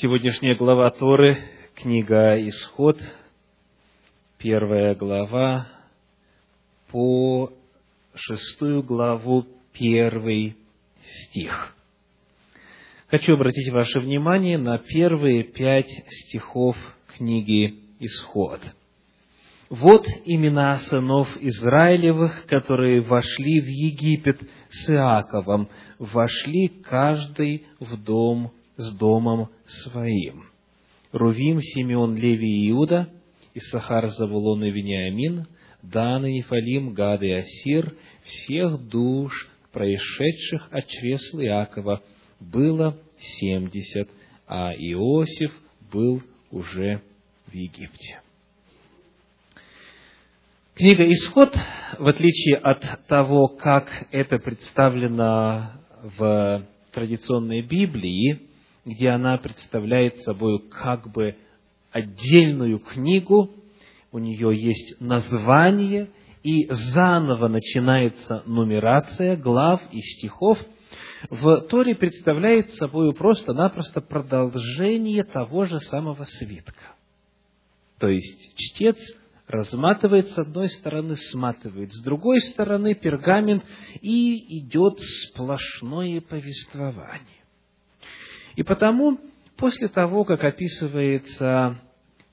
Сегодняшняя глава Торы, книга Исход, первая глава, по шестую главу, первый стих. Хочу обратить ваше внимание на первые пять стихов книги Исход. Вот имена сынов Израилевых, которые вошли в Египет с Иаковом, вошли каждый в дом с домом своим. Рувим, Симеон, Леви и Иуда, Исахар, Завулон и Вениамин, Дан и Нефалим, Гад и Асир, всех душ, происшедших от чресл Иакова, было семьдесят, а Иосиф был уже в Египте. Книга «Исход», в отличие от того, как это представлено в традиционной Библии, где она представляет собой как бы отдельную книгу, у нее есть название, и заново начинается нумерация глав и стихов, в Торе представляет собой просто-напросто продолжение того же самого свитка. То есть чтец разматывает с одной стороны, сматывает с другой стороны пергамент, и идет сплошное повествование. И потому, после того, как описывается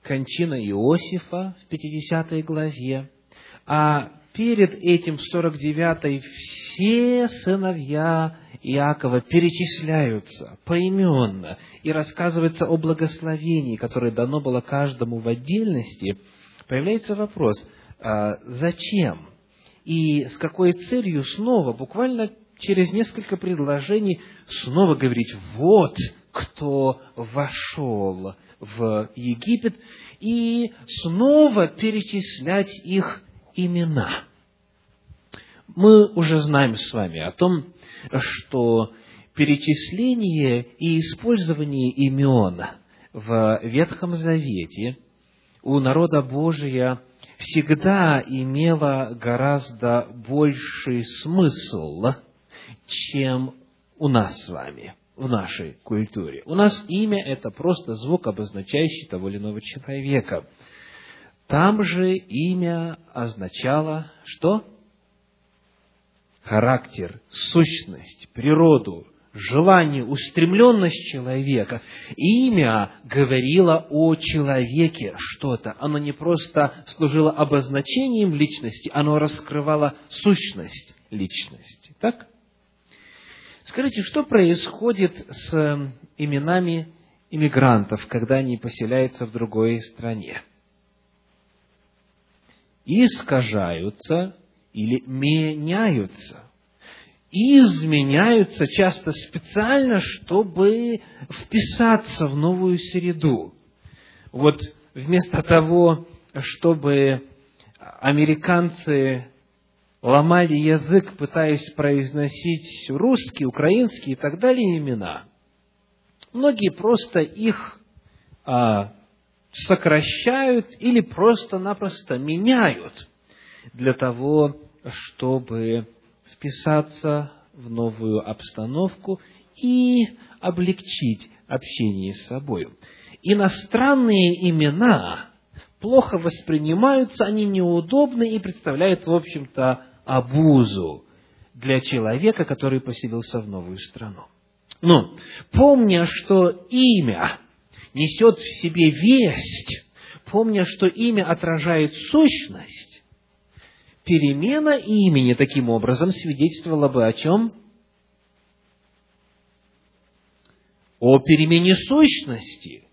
кончина Иосифа в 50 главе, а перед этим в 49 все сыновья Иакова перечисляются поименно и рассказывается о благословении, которое дано было каждому в отдельности, появляется вопрос, а зачем и с какой целью снова, буквально через несколько предложений снова говорить, вот кто вошел в Египет, и снова перечислять их имена. Мы уже знаем с вами о том, что перечисление и использование имен в Ветхом Завете у народа Божия всегда имело гораздо больший смысл, чем у нас с вами, в нашей культуре. У нас имя – это просто звук, обозначающий того или иного человека. Там же имя означало что? Характер, сущность, природу, желание, устремленность человека. Имя говорило о человеке что-то. Оно не просто служило обозначением личности, оно раскрывало сущность личности. Так? Скажите, что происходит с именами иммигрантов, когда они поселяются в другой стране? Искажаются или меняются. Изменяются часто специально, чтобы вписаться в новую среду. Вот вместо того, чтобы американцы ломали язык, пытаясь произносить русские, украинские и так далее имена. Многие просто их а, сокращают или просто-напросто меняют для того, чтобы вписаться в новую обстановку и облегчить общение с собой. Иностранные имена плохо воспринимаются, они неудобны и представляют, в общем-то, обузу для человека, который поселился в новую страну. Но, помня, что имя несет в себе весть, помня, что имя отражает сущность, перемена имени таким образом свидетельствовала бы о чем? О перемене сущности –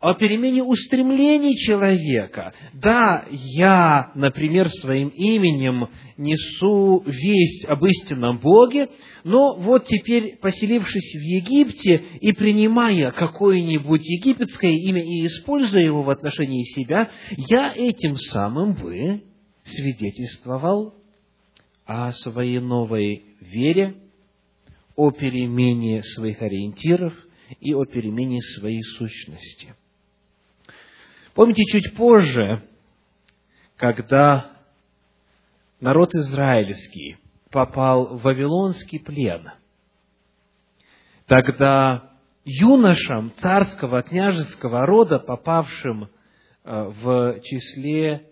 о перемене устремлений человека. Да, я, например, своим именем несу весть об истинном Боге, но вот теперь, поселившись в Египте и принимая какое-нибудь египетское имя и используя его в отношении себя, я этим самым бы свидетельствовал о своей новой вере, о перемене своих ориентиров и о перемене своей сущности. Помните, чуть позже, когда народ израильский попал в Вавилонский плен, тогда юношам царского княжеского рода, попавшим э, в числе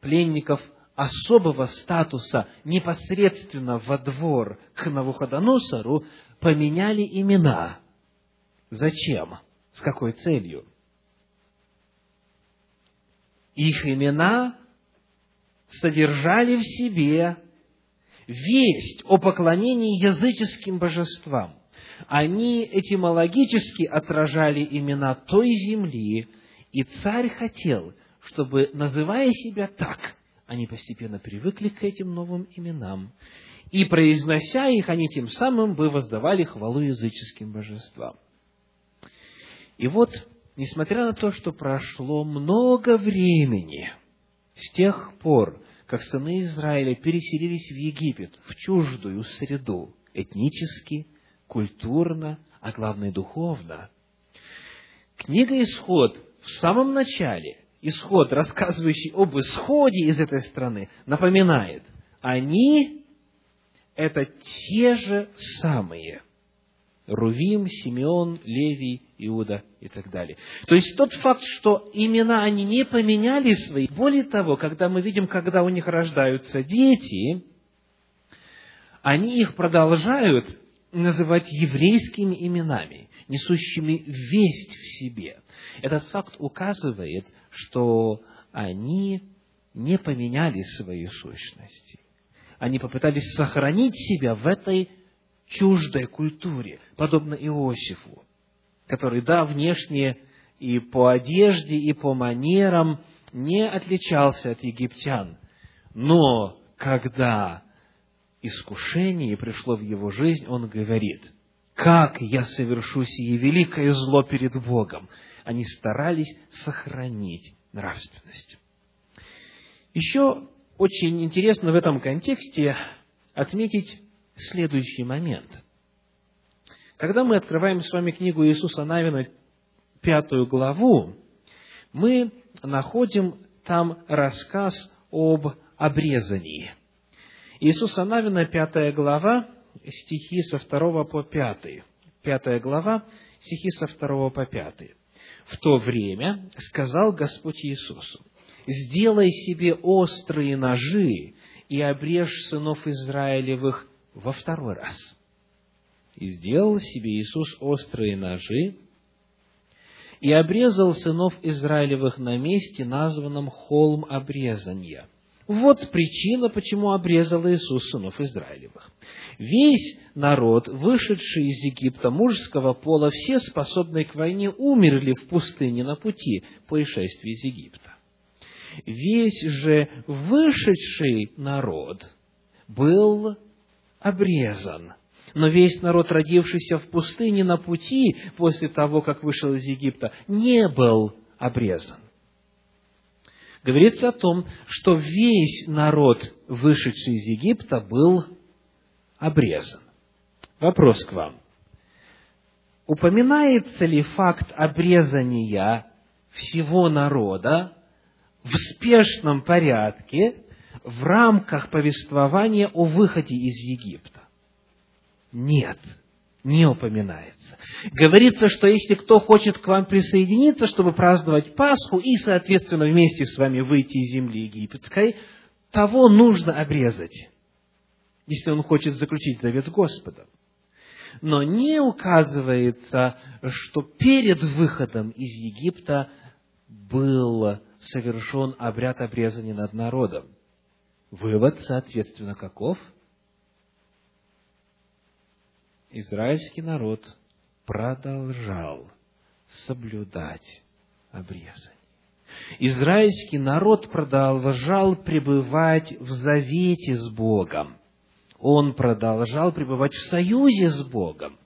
пленников особого статуса непосредственно во двор к Навуходоносору, поменяли имена. Зачем? С какой целью? Их имена содержали в себе весть о поклонении языческим божествам. Они этимологически отражали имена той земли, и царь хотел, чтобы, называя себя так, они постепенно привыкли к этим новым именам, и, произнося их, они тем самым бы воздавали хвалу языческим божествам. И вот, несмотря на то, что прошло много времени с тех пор, как сыны Израиля переселились в Египет, в чуждую среду, этнически, культурно, а главное духовно. Книга «Исход» в самом начале, исход, рассказывающий об исходе из этой страны, напоминает, они – это те же самые – Рувим, Симеон, Левий, Иуда и так далее. То есть тот факт, что имена они не поменяли свои, более того, когда мы видим, когда у них рождаются дети, они их продолжают называть еврейскими именами, несущими весть в себе. Этот факт указывает, что они не поменяли свои сущности. Они попытались сохранить себя в этой чуждой культуре, подобно Иосифу, который, да, внешне и по одежде, и по манерам не отличался от египтян, но когда искушение пришло в его жизнь, он говорит, как я совершу сие великое зло перед Богом. Они старались сохранить нравственность. Еще очень интересно в этом контексте отметить следующий момент. Когда мы открываем с вами книгу Иисуса Навина, пятую главу, мы находим там рассказ об обрезании – Иисуса Навина, пятая глава, стихи со второго по пятый. Пятая глава, стихи со второго по пятый. В то время сказал Господь Иисусу, «Сделай себе острые ножи и обрежь сынов Израилевых во второй раз». И сделал себе Иисус острые ножи и обрезал сынов Израилевых на месте, названном холм обрезания – вот причина, почему обрезал Иисус сынов Израилевых. Весь народ, вышедший из Египта мужского пола, все способные к войне, умерли в пустыне на пути по исшествии из Египта. Весь же вышедший народ был обрезан. Но весь народ, родившийся в пустыне на пути после того, как вышел из Египта, не был обрезан говорится о том, что весь народ, вышедший из Египта, был обрезан. Вопрос к вам. Упоминается ли факт обрезания всего народа в спешном порядке в рамках повествования о выходе из Египта? Нет не упоминается. Говорится, что если кто хочет к вам присоединиться, чтобы праздновать Пасху и, соответственно, вместе с вами выйти из земли египетской, того нужно обрезать, если он хочет заключить завет с Господом. Но не указывается, что перед выходом из Египта был совершен обряд обрезания над народом. Вывод, соответственно, каков – израильский народ продолжал соблюдать обрезание. Израильский народ продолжал пребывать в завете с Богом. Он продолжал пребывать в союзе с Богом.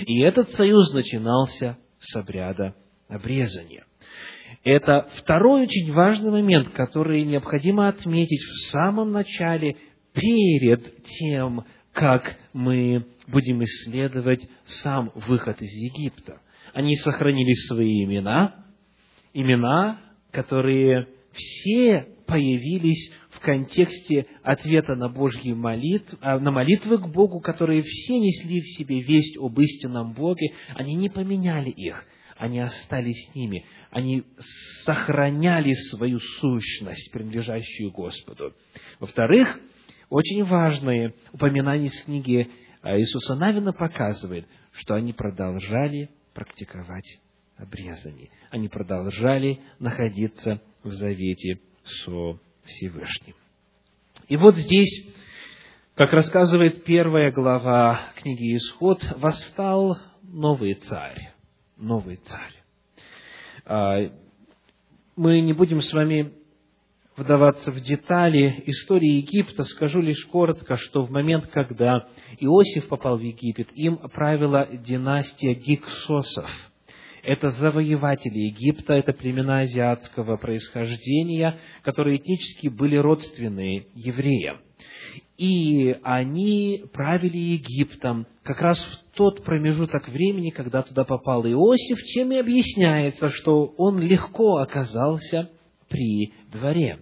И этот союз начинался с обряда обрезания. Это второй очень важный момент, который необходимо отметить в самом начале, перед тем, как мы будем исследовать сам выход из Египта. Они сохранили свои имена, имена, которые все появились в контексте ответа на Божьи молитвы, на молитвы к Богу, которые все несли в себе весть об истинном Боге, они не поменяли их, они остались с ними, они сохраняли свою сущность, принадлежащую Господу. Во-вторых, очень важное упоминание из книги Иисуса Навина показывает, что они продолжали практиковать обрезание. Они продолжали находиться в завете со Всевышним. И вот здесь, как рассказывает первая глава книги Исход, восстал новый царь. Новый царь. А, мы не будем с вами вдаваться в детали истории Египта, скажу лишь коротко, что в момент, когда Иосиф попал в Египет, им правила династия Гиксосов. Это завоеватели Египта, это племена азиатского происхождения, которые этнически были родственны евреям. И они правили Египтом как раз в тот промежуток времени, когда туда попал Иосиф, чем и объясняется, что он легко оказался при дворе.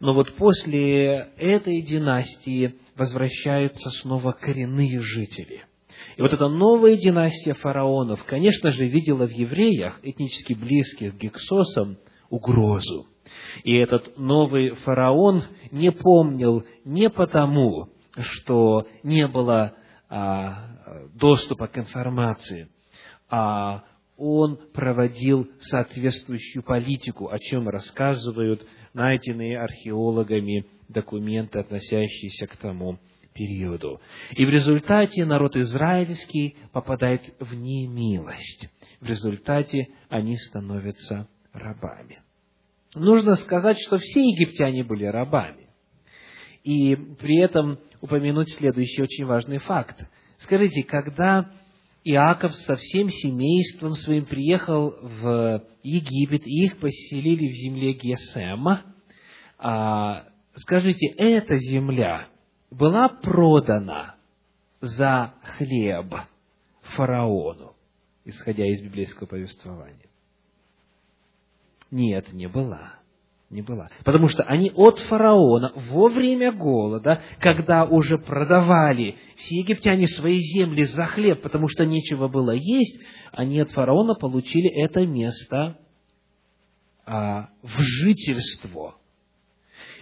Но вот после этой династии возвращаются снова коренные жители. И вот эта новая династия фараонов, конечно же, видела в евреях, этнически близких к Гексосам, угрозу. И этот новый фараон не помнил не потому, что не было а, доступа к информации, а он проводил соответствующую политику, о чем рассказывают найденные археологами документы, относящиеся к тому периоду. И в результате народ израильский попадает в немилость. В результате они становятся рабами. Нужно сказать, что все египтяне были рабами. И при этом упомянуть следующий очень важный факт. Скажите, когда Иаков со всем семейством своим приехал в Египет, и их поселили в земле Гесема. Скажите, эта земля была продана за хлеб фараону, исходя из библейского повествования? Нет, не была не была. Потому что они от фараона во время голода, когда уже продавали все египтяне свои земли за хлеб, потому что нечего было есть, они от фараона получили это место а, в жительство.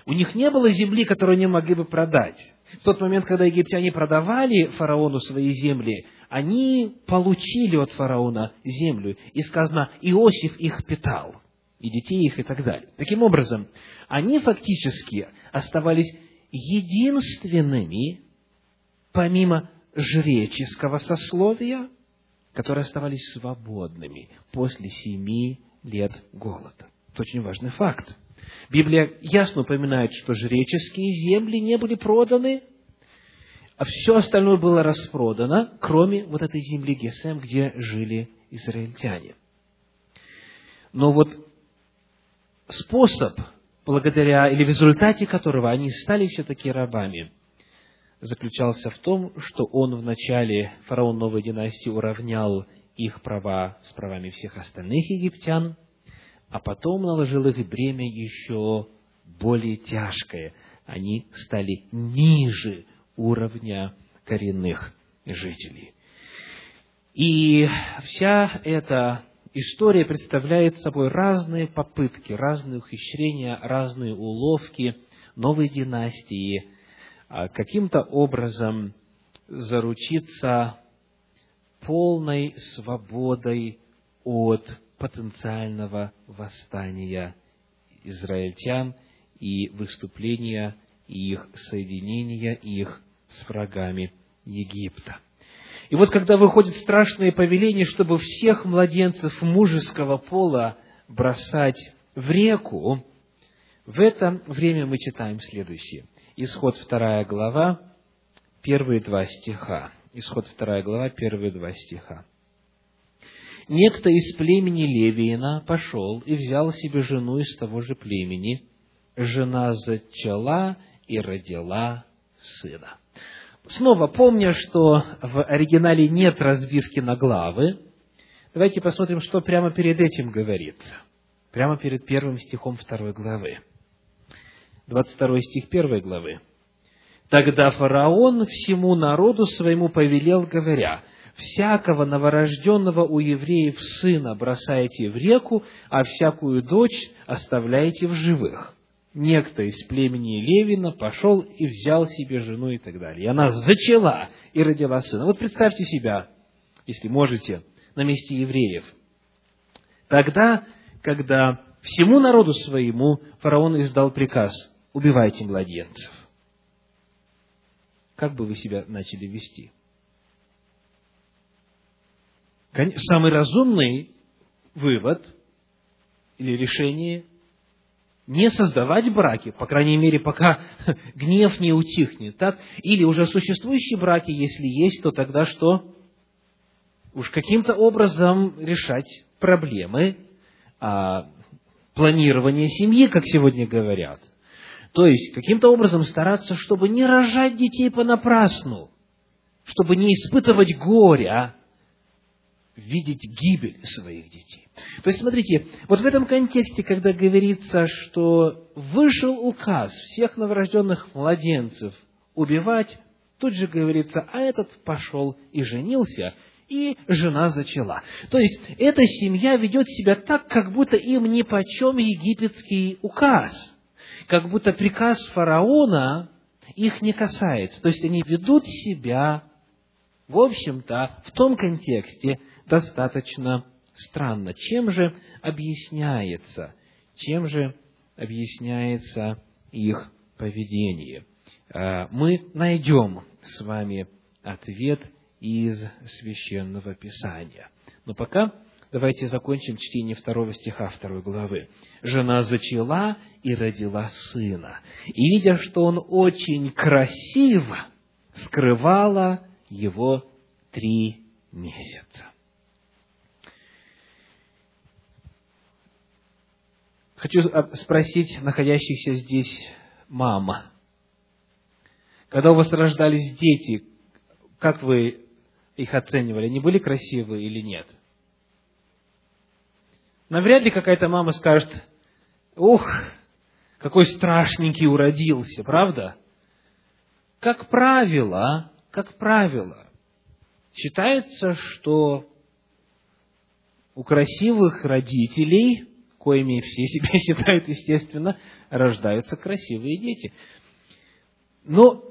У них не было земли, которую они могли бы продать. В тот момент, когда египтяне продавали фараону свои земли, они получили от фараона землю. И сказано, Иосиф их питал – и детей их и так далее. Таким образом, они фактически оставались единственными, помимо жреческого сословия, которые оставались свободными после семи лет голода. Это очень важный факт. Библия ясно упоминает, что жреческие земли не были проданы, а все остальное было распродано, кроме вот этой земли Гесем, где жили израильтяне. Но вот способ, благодаря или в результате которого они стали все-таки рабами, заключался в том, что он вначале, фараон новой династии, уравнял их права с правами всех остальных египтян, а потом наложил их бремя еще более тяжкое. Они стали ниже уровня коренных жителей. И вся эта история представляет собой разные попытки, разные ухищрения, разные уловки новой династии а, каким-то образом заручиться полной свободой от потенциального восстания израильтян и выступления их соединения их с врагами Египта. И вот когда выходит страшное повеление, чтобы всех младенцев мужеского пола бросать в реку, в это время мы читаем следующее. Исход вторая глава, первые два стиха. Исход вторая глава, первые два стиха. Некто из племени Левиина пошел и взял себе жену из того же племени. Жена зачала и родила сына. Снова, помня, что в оригинале нет разбивки на главы, давайте посмотрим, что прямо перед этим говорится. Прямо перед первым стихом второй главы. 22 стих 1 главы. Тогда фараон всему народу своему повелел, говоря, «Всякого новорожденного у евреев сына бросайте в реку, а всякую дочь оставляйте в живых». Некто из племени Левина пошел и взял себе жену и так далее. И она зачала и родила сына. Вот представьте себя, если можете, на месте евреев. Тогда, когда всему народу своему фараон издал приказ «убивайте младенцев», как бы вы себя начали вести? Самый разумный вывод или решение не создавать браки, по крайней мере, пока гнев не утихнет, так? Или уже существующие браки, если есть, то тогда что? Уж каким-то образом решать проблемы а, планирования семьи, как сегодня говорят – то есть, каким-то образом стараться, чтобы не рожать детей понапрасну, чтобы не испытывать горя, видеть гибель своих детей. То есть, смотрите, вот в этом контексте, когда говорится, что вышел указ всех новорожденных младенцев убивать, тут же говорится, а этот пошел и женился, и жена зачала. То есть, эта семья ведет себя так, как будто им нипочем египетский указ – как будто приказ фараона их не касается. То есть они ведут себя, в общем-то, в том контексте достаточно странно. Чем же объясняется, чем же объясняется их поведение? А, мы найдем с вами ответ из священного писания. Но пока Давайте закончим чтение второго стиха второй главы. «Жена зачала и родила сына, и, видя, что он очень красиво, скрывала его три месяца». Хочу спросить находящихся здесь мама. Когда у вас рождались дети, как вы их оценивали? Они были красивые или нет? Навряд ли какая-то мама скажет, ух, какой страшненький уродился, правда? Как правило, как правило, считается, что у красивых родителей, коими все себя считают, естественно, рождаются красивые дети. Но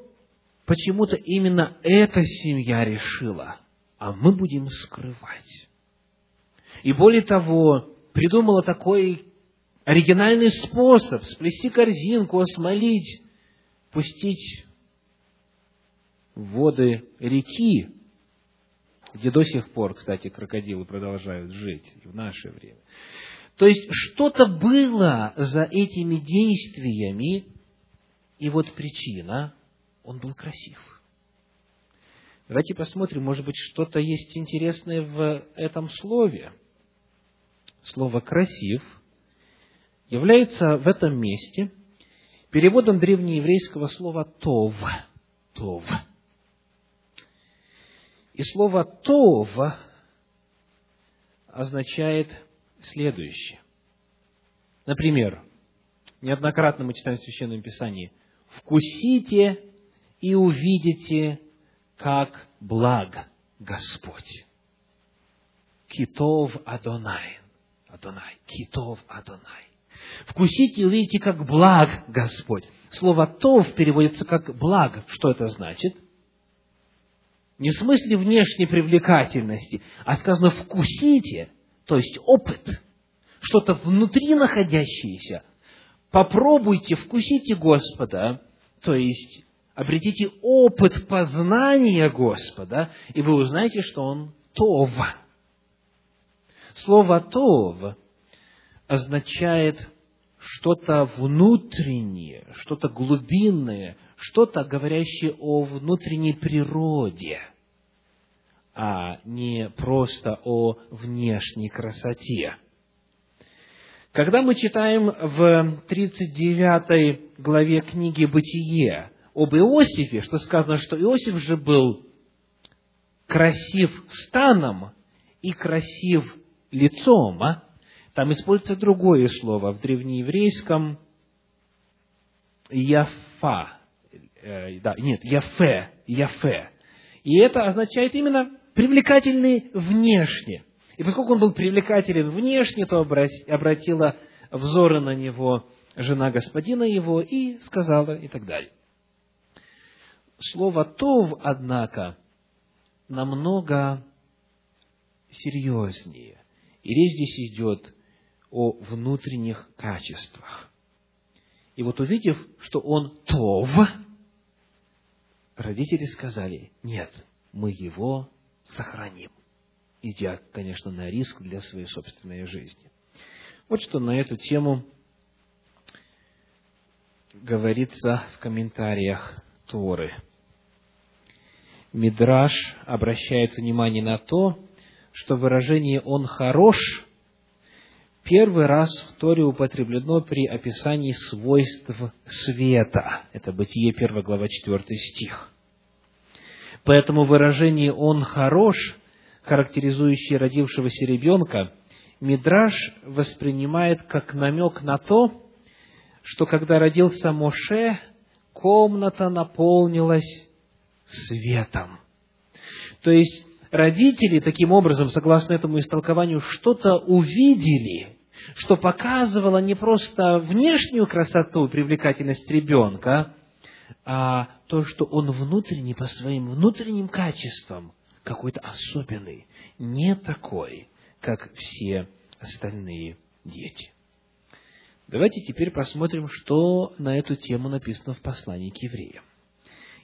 почему-то именно эта семья решила, а мы будем скрывать. И более того, придумала такой оригинальный способ сплести корзинку, осмолить, пустить воды реки, где до сих пор, кстати, крокодилы продолжают жить в наше время. То есть что-то было за этими действиями, и вот причина, он был красив. Давайте посмотрим, может быть, что-то есть интересное в этом слове – слово «красив» является в этом месте переводом древнееврейского слова «тов». «Тов». И слово «тов» означает следующее. Например, неоднократно мы читаем в Священном Писании «Вкусите и увидите, как благ Господь». Китов Адонай. Адонай, китов Адонай. Вкусите и увидите, как благ Господь. Слово «тов» переводится как «благ». Что это значит? Не в смысле внешней привлекательности, а сказано «вкусите», то есть опыт, что-то внутри находящееся. Попробуйте, вкусите Господа, то есть обретите опыт познания Господа, и вы узнаете, что Он Това Слово «тов» означает что-то внутреннее, что-то глубинное, что-то, говорящее о внутренней природе, а не просто о внешней красоте. Когда мы читаем в 39 главе книги «Бытие» об Иосифе, что сказано, что Иосиф же был красив станом и красив лицом, а? Там используется другое слово в древнееврейском Яфа. Э, да, нет, Яфе, Яфе. И это означает именно привлекательный внешне. И поскольку он был привлекателен внешне, то обратила взоры на него жена господина его и сказала и так далее. Слово «тов», однако, намного серьезнее. И речь здесь идет о внутренних качествах. И вот увидев, что он «тов», родители сказали, нет, мы его сохраним, идя, конечно, на риск для своей собственной жизни. Вот что на эту тему говорится в комментариях Торы. Мидраш обращает внимание на то, что выражение «он хорош» первый раз в Торе употреблено при описании свойств света. Это Бытие 1 глава 4 стих. Поэтому выражение «он хорош», характеризующее родившегося ребенка, Мидраш воспринимает как намек на то, что когда родился Моше, комната наполнилась светом. То есть, родители таким образом, согласно этому истолкованию, что-то увидели, что показывало не просто внешнюю красоту, привлекательность ребенка, а то, что он внутренний по своим внутренним качествам какой-то особенный, не такой, как все остальные дети. Давайте теперь посмотрим, что на эту тему написано в послании к евреям.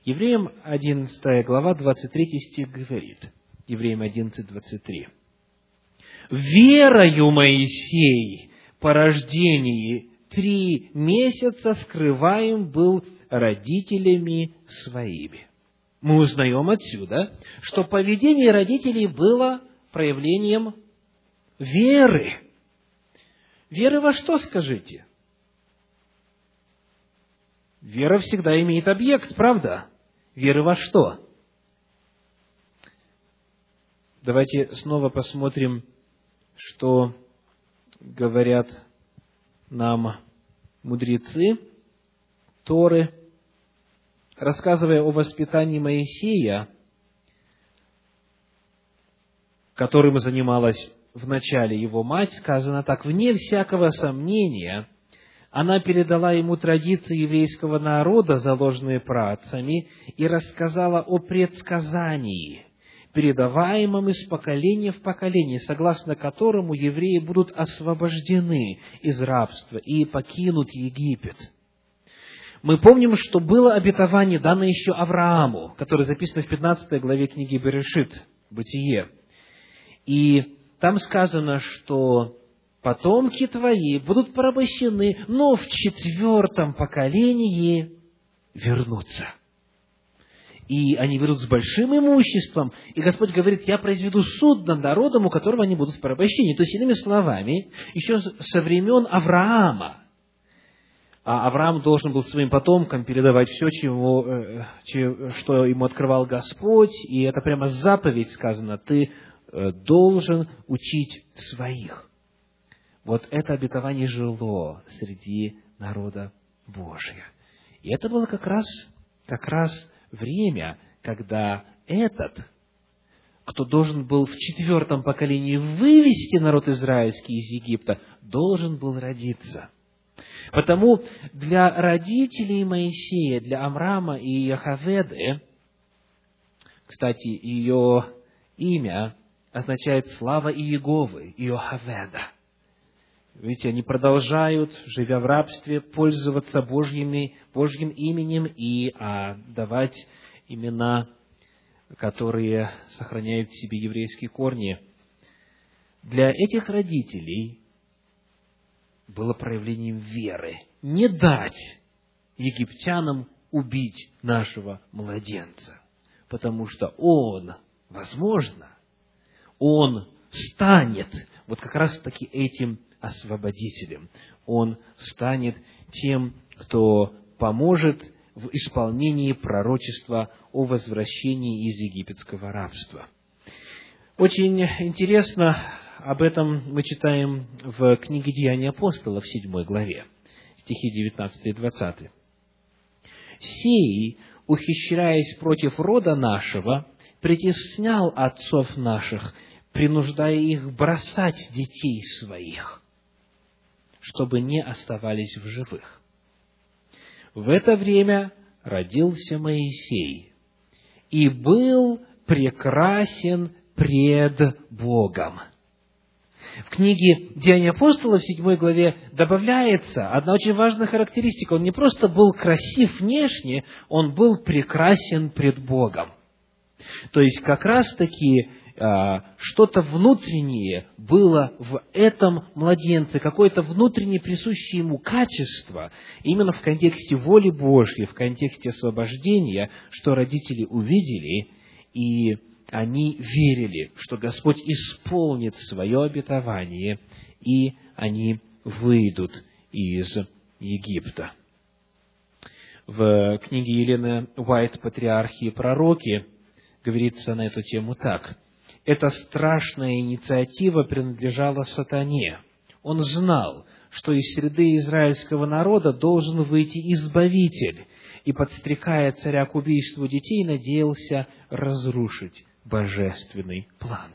Евреям 11 глава, 23 стих говорит. Евреям 11, 23. «Верою Моисей по рождении три месяца скрываем был родителями своими». Мы узнаем отсюда, что поведение родителей было проявлением веры. Веры во что, скажите? Вера всегда имеет объект, правда? Веры во что? Давайте снова посмотрим, что говорят нам мудрецы Торы, рассказывая о воспитании Моисея, которым занималась в начале его мать, сказано так, «Вне всякого сомнения, она передала ему традиции еврейского народа, заложенные працами, и рассказала о предсказании, передаваемом из поколения в поколение, согласно которому евреи будут освобождены из рабства и покинут Египет. Мы помним, что было обетование, данное еще Аврааму, которое записано в 15 главе книги Берешит, Бытие. И там сказано, что потомки твои будут порабощены, но в четвертом поколении вернутся. И они вернут с большим имуществом. И Господь говорит, я произведу суд над народом, у которого они будут в порабощении. То есть, иными словами, еще со времен Авраама, а Авраам должен был своим потомкам передавать все, чего, э, что ему открывал Господь, и это прямо заповедь сказано, ты Э, должен учить своих. Вот это обетование жило среди народа Божия. И это было как раз, как раз время, когда этот, кто должен был в четвертом поколении вывести народ израильский из Египта, должен был родиться. Потому для родителей Моисея, для Амрама и Яхаведы, кстати, ее имя означает слава Иеговы, Иохаведа. Видите, они продолжают, живя в рабстве, пользоваться Божьими, Божьим именем и а, давать имена, которые сохраняют в себе еврейские корни. Для этих родителей было проявлением веры не дать египтянам убить нашего младенца, потому что он, возможно, он станет вот как раз таки этим освободителем. Он станет тем, кто поможет в исполнении пророчества о возвращении из египетского рабства. Очень интересно, об этом мы читаем в книге Деяния апостолов в 7 главе, стихи 19 и 20. Сей, ухищряясь против рода нашего, притеснял отцов наших, принуждая их бросать детей своих, чтобы не оставались в живых. В это время родился Моисей и был прекрасен пред Богом. В книге «Деяния апостолов» в 7 главе добавляется одна очень важная характеристика. Он не просто был красив внешне, он был прекрасен пред Богом. То есть, как раз-таки а, что-то внутреннее было в этом младенце, какое-то внутреннее присущее ему качество, именно в контексте воли Божьей, в контексте освобождения, что родители увидели, и они верили, что Господь исполнит свое обетование, и они выйдут из Египта. В книге Елены Уайт «Патриархи и пророки» говорится на эту тему так. Эта страшная инициатива принадлежала сатане. Он знал, что из среды израильского народа должен выйти избавитель, и, подстрекая царя к убийству детей, надеялся разрушить божественный план.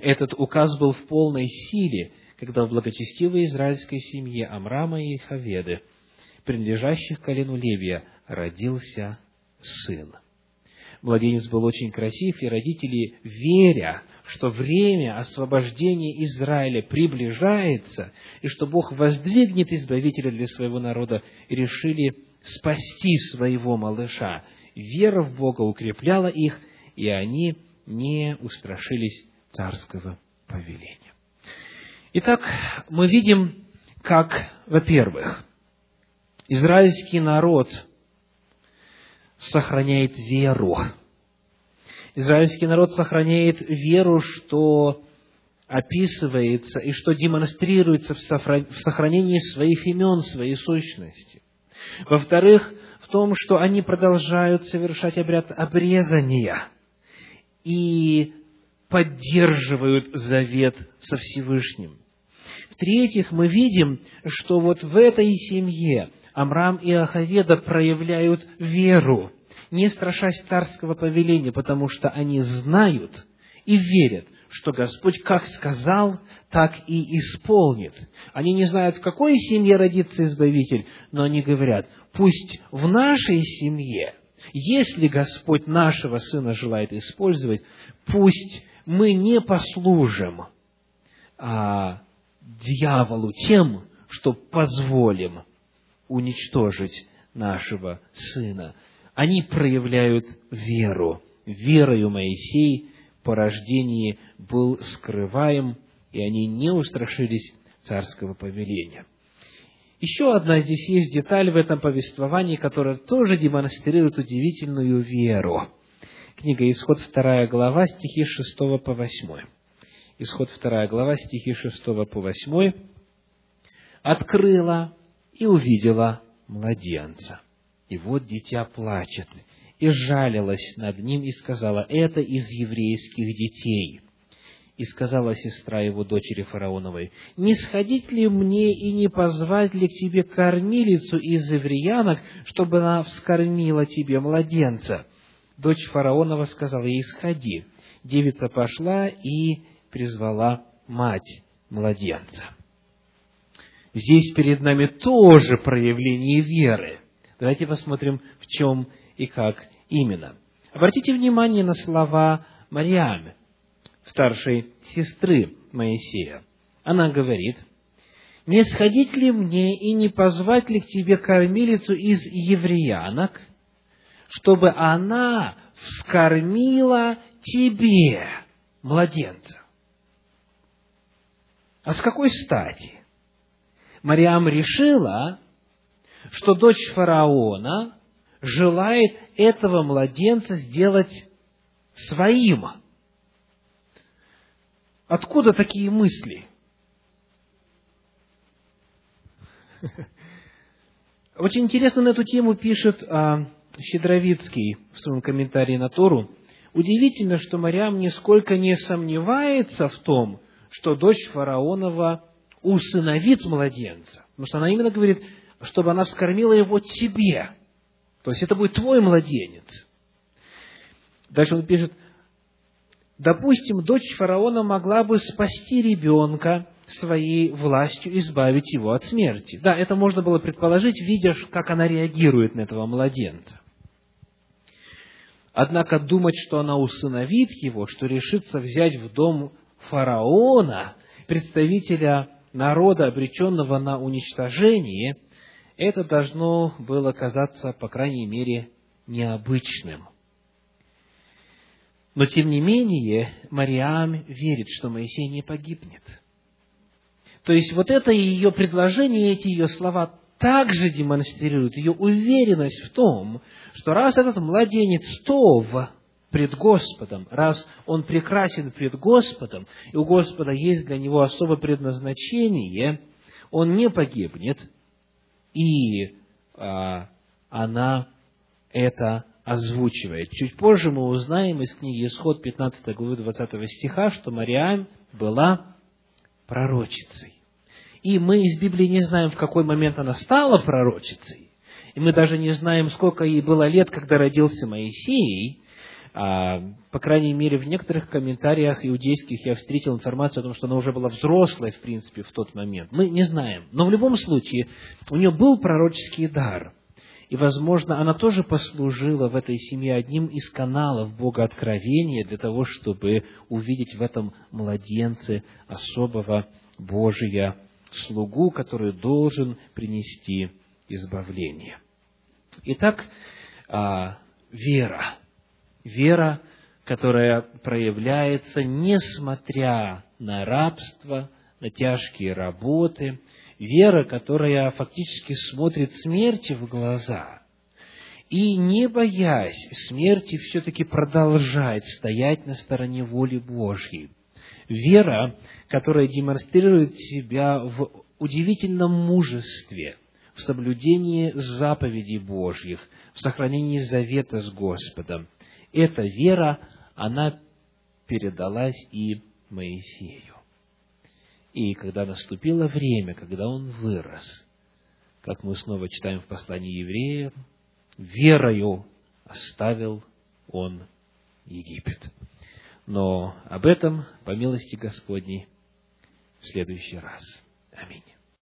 Этот указ был в полной силе, когда в благочестивой израильской семье Амрама и Хаведы, принадлежащих колену Левия, родился сын. Младенец был очень красив, и родители, веря, что время освобождения Израиля приближается, и что Бог воздвигнет избавителя для своего народа, решили спасти своего малыша. Вера в Бога укрепляла их, и они не устрашились царского повеления. Итак, мы видим, как, во-первых, израильский народ сохраняет веру. Израильский народ сохраняет веру, что описывается и что демонстрируется в сохранении своих имен, своей сущности. Во-вторых, в том, что они продолжают совершать обряд обрезания и поддерживают завет со Всевышним. В-третьих, мы видим, что вот в этой семье Амрам и Ахаведа проявляют веру, не страшась царского повеления, потому что они знают и верят, что Господь как сказал, так и исполнит. Они не знают, в какой семье родится Избавитель, но они говорят, пусть в нашей семье если Господь нашего Сына желает использовать, пусть мы не послужим а, дьяволу тем, что позволим уничтожить нашего Сына. Они проявляют веру. Верою Моисей по рождении был скрываем, и они не устрашились царского повеления. Еще одна здесь есть деталь в этом повествовании, которая тоже демонстрирует удивительную веру. Книга Исход 2 глава, стихи 6 по 8. Исход 2 глава, стихи 6 по 8. «Открыла и увидела младенца. И вот дитя плачет, и жалилась над ним, и сказала, это из еврейских детей. И сказала сестра его дочери фараоновой, «Не сходить ли мне и не позвать ли к тебе кормилицу из евреянок, чтобы она вскормила тебе младенца?» Дочь фараонова сказала ей, «Сходи». Девица пошла и призвала мать младенца. Здесь перед нами тоже проявление веры. Давайте посмотрим, в чем и как именно. Обратите внимание на слова Мариамы старшей сестры Моисея. Она говорит, «Не сходить ли мне и не позвать ли к тебе кормилицу из евреянок, чтобы она вскормила тебе младенца?» А с какой стати? Мариам решила, что дочь фараона желает этого младенца сделать своим – Откуда такие мысли? Очень интересно на эту тему пишет а, Щедровицкий в своем комментарии на Тору. Удивительно, что Мариам нисколько не сомневается в том, что дочь фараонова усыновит младенца. Потому что она именно говорит, чтобы она вскормила его тебе. То есть это будет твой младенец. Дальше он пишет, допустим, дочь фараона могла бы спасти ребенка своей властью, избавить его от смерти. Да, это можно было предположить, видя, как она реагирует на этого младенца. Однако думать, что она усыновит его, что решится взять в дом фараона, представителя народа, обреченного на уничтожение, это должно было казаться, по крайней мере, необычным. Но, тем не менее, Мариам верит, что Моисей не погибнет. То есть, вот это ее предложение, эти ее слова также демонстрируют ее уверенность в том, что раз этот младенец Тов пред Господом, раз он прекрасен пред Господом, и у Господа есть для него особое предназначение, он не погибнет, и а, она это озвучивает. Чуть позже мы узнаем из книги Исход 15 главы 20 стиха, что Мариам была пророчицей. И мы из Библии не знаем, в какой момент она стала пророчицей. И мы даже не знаем, сколько ей было лет, когда родился Моисей. А, по крайней мере, в некоторых комментариях иудейских я встретил информацию о том, что она уже была взрослой, в принципе, в тот момент. Мы не знаем. Но в любом случае, у нее был пророческий дар. И, возможно, она тоже послужила в этой семье одним из каналов Бога откровения для того, чтобы увидеть в этом младенце особого Божия слугу, который должен принести избавление. Итак, а, вера. Вера, которая проявляется, несмотря на рабство, на тяжкие работы, вера, которая фактически смотрит смерти в глаза и, не боясь смерти, все-таки продолжает стоять на стороне воли Божьей. Вера, которая демонстрирует себя в удивительном мужестве, в соблюдении заповедей Божьих, в сохранении завета с Господом. Эта вера, она передалась и Моисею. И когда наступило время, когда он вырос, как мы снова читаем в послании евреев, верою оставил он Египет. Но об этом, по милости Господней, в следующий раз. Аминь.